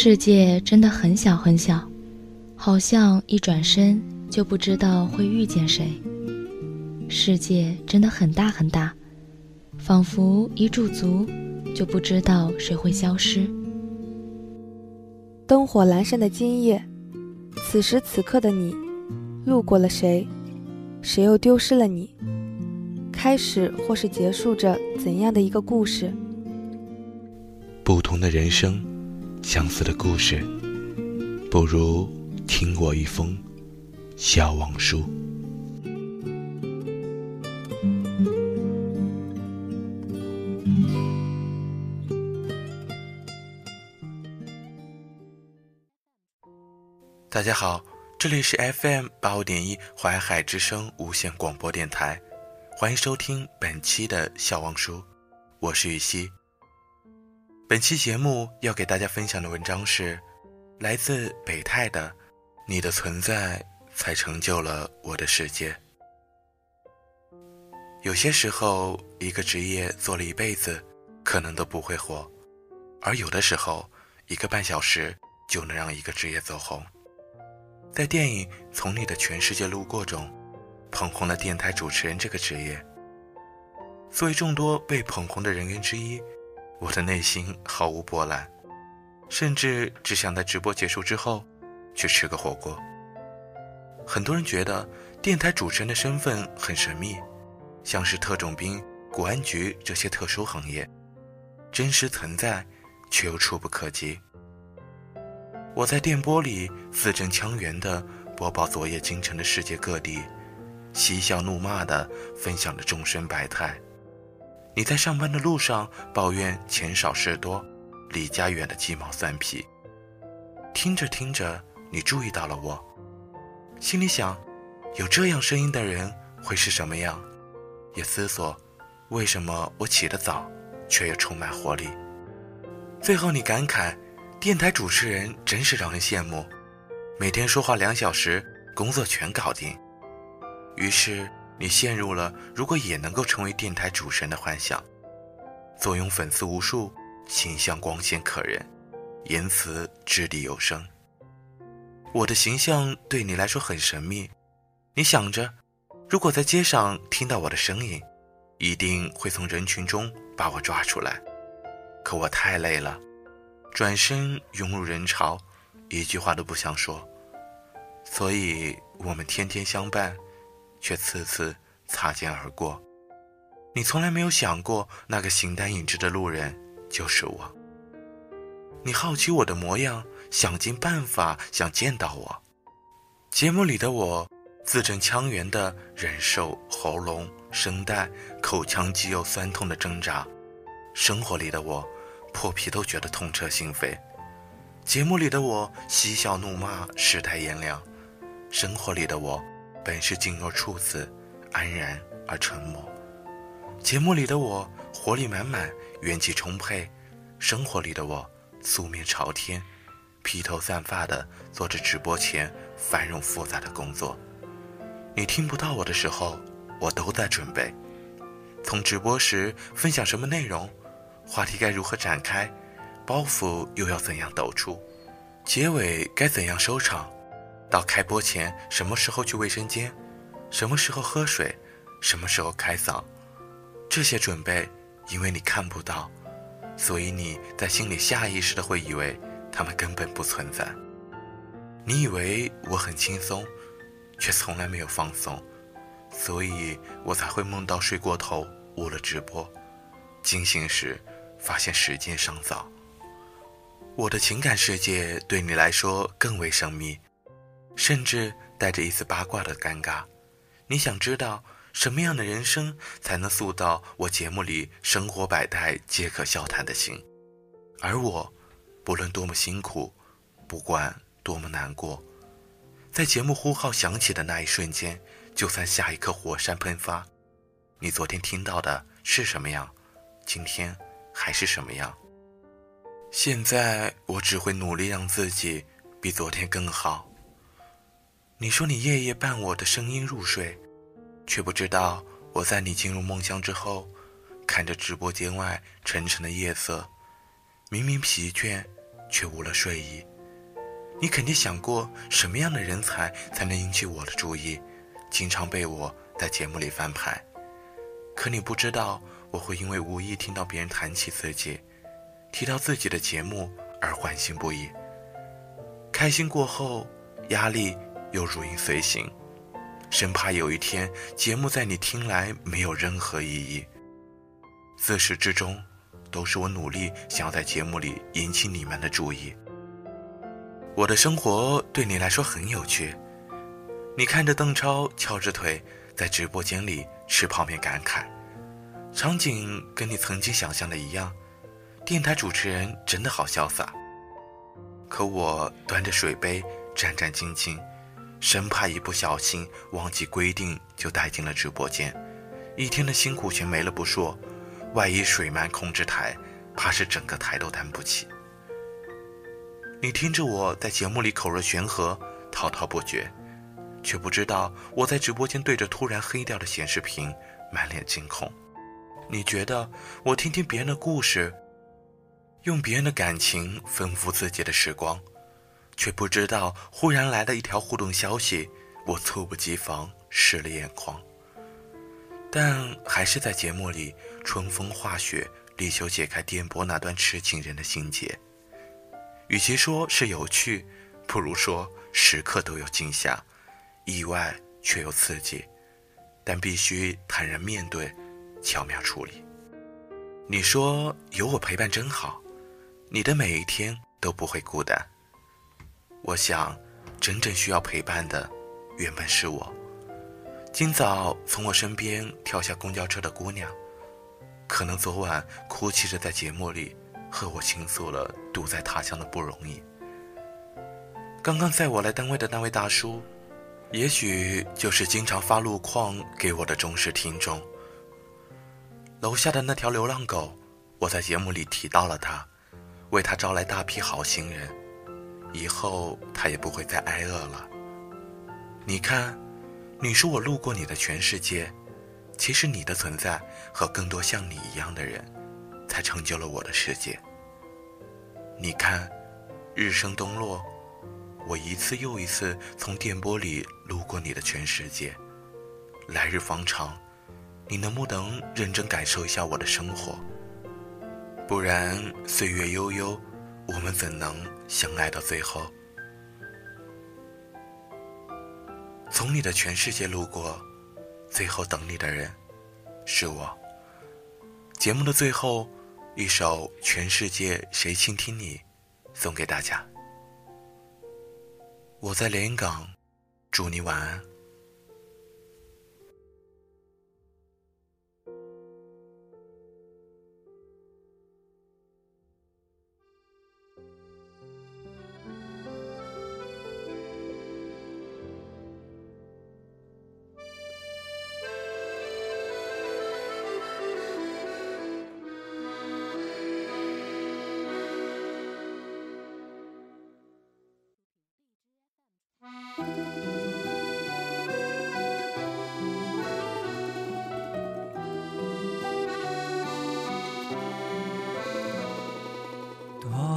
世界真的很小很小，好像一转身就不知道会遇见谁。世界真的很大很大，仿佛一驻足就不知道谁会消失。灯火阑珊的今夜，此时此刻的你，路过了谁？谁又丢失了你？开始或是结束着怎样的一个故事？不同的人生，相似的故事，不如听我一封小往书。大家好，这里是 FM 八五点一淮海之声无线广播电台，欢迎收听本期的小王书，我是雨熙。本期节目要给大家分享的文章是来自北泰的《你的存在才成就了我的世界》。有些时候，一个职业做了一辈子，可能都不会火；而有的时候，一个半小时就能让一个职业走红。在电影《从你的全世界路过》中，捧红了电台主持人这个职业。作为众多被捧红的人员之一。我的内心毫无波澜，甚至只想在直播结束之后去吃个火锅。很多人觉得电台主持人的身份很神秘，像是特种兵、国安局这些特殊行业，真实存在却又触不可及。我在电波里字正腔圆地播报昨夜京城的世界各地，嬉笑怒骂地分享着众生百态。你在上班的路上抱怨钱少事多，离家远的鸡毛蒜皮。听着听着，你注意到了我，心里想，有这样声音的人会是什么样？也思索，为什么我起得早，却又充满活力？最后你感慨，电台主持人真是让人羡慕，每天说话两小时，工作全搞定。于是。你陷入了如果也能够成为电台主持人的幻想，坐拥粉丝无数，形象光鲜可人，言辞掷地有声。我的形象对你来说很神秘，你想着，如果在街上听到我的声音，一定会从人群中把我抓出来。可我太累了，转身涌入人潮，一句话都不想说。所以我们天天相伴。却次次擦肩而过，你从来没有想过那个形单影只的路人就是我。你好奇我的模样，想尽办法想见到我。节目里的我字正腔圆地忍受喉咙、声带、口腔肌肉酸痛的挣扎；生活里的我破皮都觉得痛彻心扉。节目里的我嬉笑怒骂，世态炎凉；生活里的我。本是静若处子，安然而沉默。节目里的我活力满满，元气充沛；生活里的我素面朝天，披头散发的做着直播前繁荣复杂的工作。你听不到我的时候，我都在准备。从直播时分享什么内容，话题该如何展开，包袱又要怎样抖出，结尾该怎样收场。到开播前，什么时候去卫生间，什么时候喝水，什么时候开嗓，这些准备，因为你看不到，所以你在心里下意识的会以为他们根本不存在。你以为我很轻松，却从来没有放松，所以我才会梦到睡过头误了直播，惊醒时发现时间尚早。我的情感世界对你来说更为神秘。甚至带着一丝八卦的尴尬，你想知道什么样的人生才能塑造我节目里生活百态皆可笑谈的心？而我，不论多么辛苦，不管多么难过，在节目呼号响起的那一瞬间，就算下一刻火山喷发，你昨天听到的是什么样，今天还是什么样？现在我只会努力让自己比昨天更好。你说你夜夜伴我的声音入睡，却不知道我在你进入梦乡之后，看着直播间外沉沉的夜色，明明疲倦，却无了睡意。你肯定想过什么样的人才才能引起我的注意，经常被我在节目里翻牌。可你不知道，我会因为无意听到别人谈起自己，提到自己的节目而欢欣不已。开心过后，压力又如影随形，生怕有一天节目在你听来没有任何意义。自始至终，都是我努力想要在节目里引起你们的注意。我的生活对你来说很有趣，你看着邓超翘着腿在直播间里吃泡面感慨，场景跟你曾经想象的一样，电台主持人真的好潇洒。可我端着水杯战战兢兢，生怕一不小心忘记规定就带进了直播间，一天的辛苦钱没了不说，万一水漫控制台，怕是整个台都担不起。你听着我在节目里口若悬河、滔滔不绝，却不知道我在直播间对着突然黑掉的显示屏满脸惊恐。你觉得我听听别人的故事，用别人的感情丰富自己的时光，却不知道忽然来了一条互动消息，我猝不及防湿了眼眶。但还是在节目里春风化雪，力求解开电波那段痴情人的心结。与其说是有趣，不如说时刻都有惊吓，意外却又刺激，但必须坦然面对，巧妙处理。你说有我陪伴真好，你的每一天都不会孤单。我想，真正需要陪伴的，原本是我。今早从我身边跳下公交车的姑娘，可能昨晚哭泣着在节目里。和我倾诉了独在他乡的不容易。刚刚载我来单位的那位大叔，也许就是经常发路况给我的忠实听众。楼下的那条流浪狗，我在节目里提到了它，为它招来大批好心人，以后他也不会再挨饿了。你看，你说我路过你的全世界，其实你的存在和更多像你一样的人。才成就了我的世界。你看，日升东落，我一次又一次从电波里路过你的全世界。来日方长，你能不能认真感受一下我的生活？不然岁月悠悠，我们怎能相爱到最后？从你的全世界路过，最后等你的人，是我。节目的最后。一首《全世界谁倾听你》，送给大家。我在连云港，祝你晚安。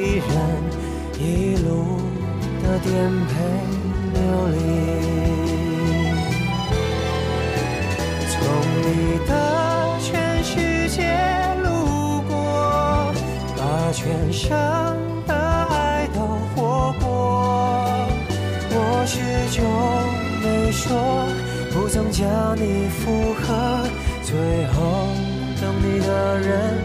一人，一路的颠沛流离。从你的全世界路过，把全生。就没说，不曾叫你附和，最后等你的人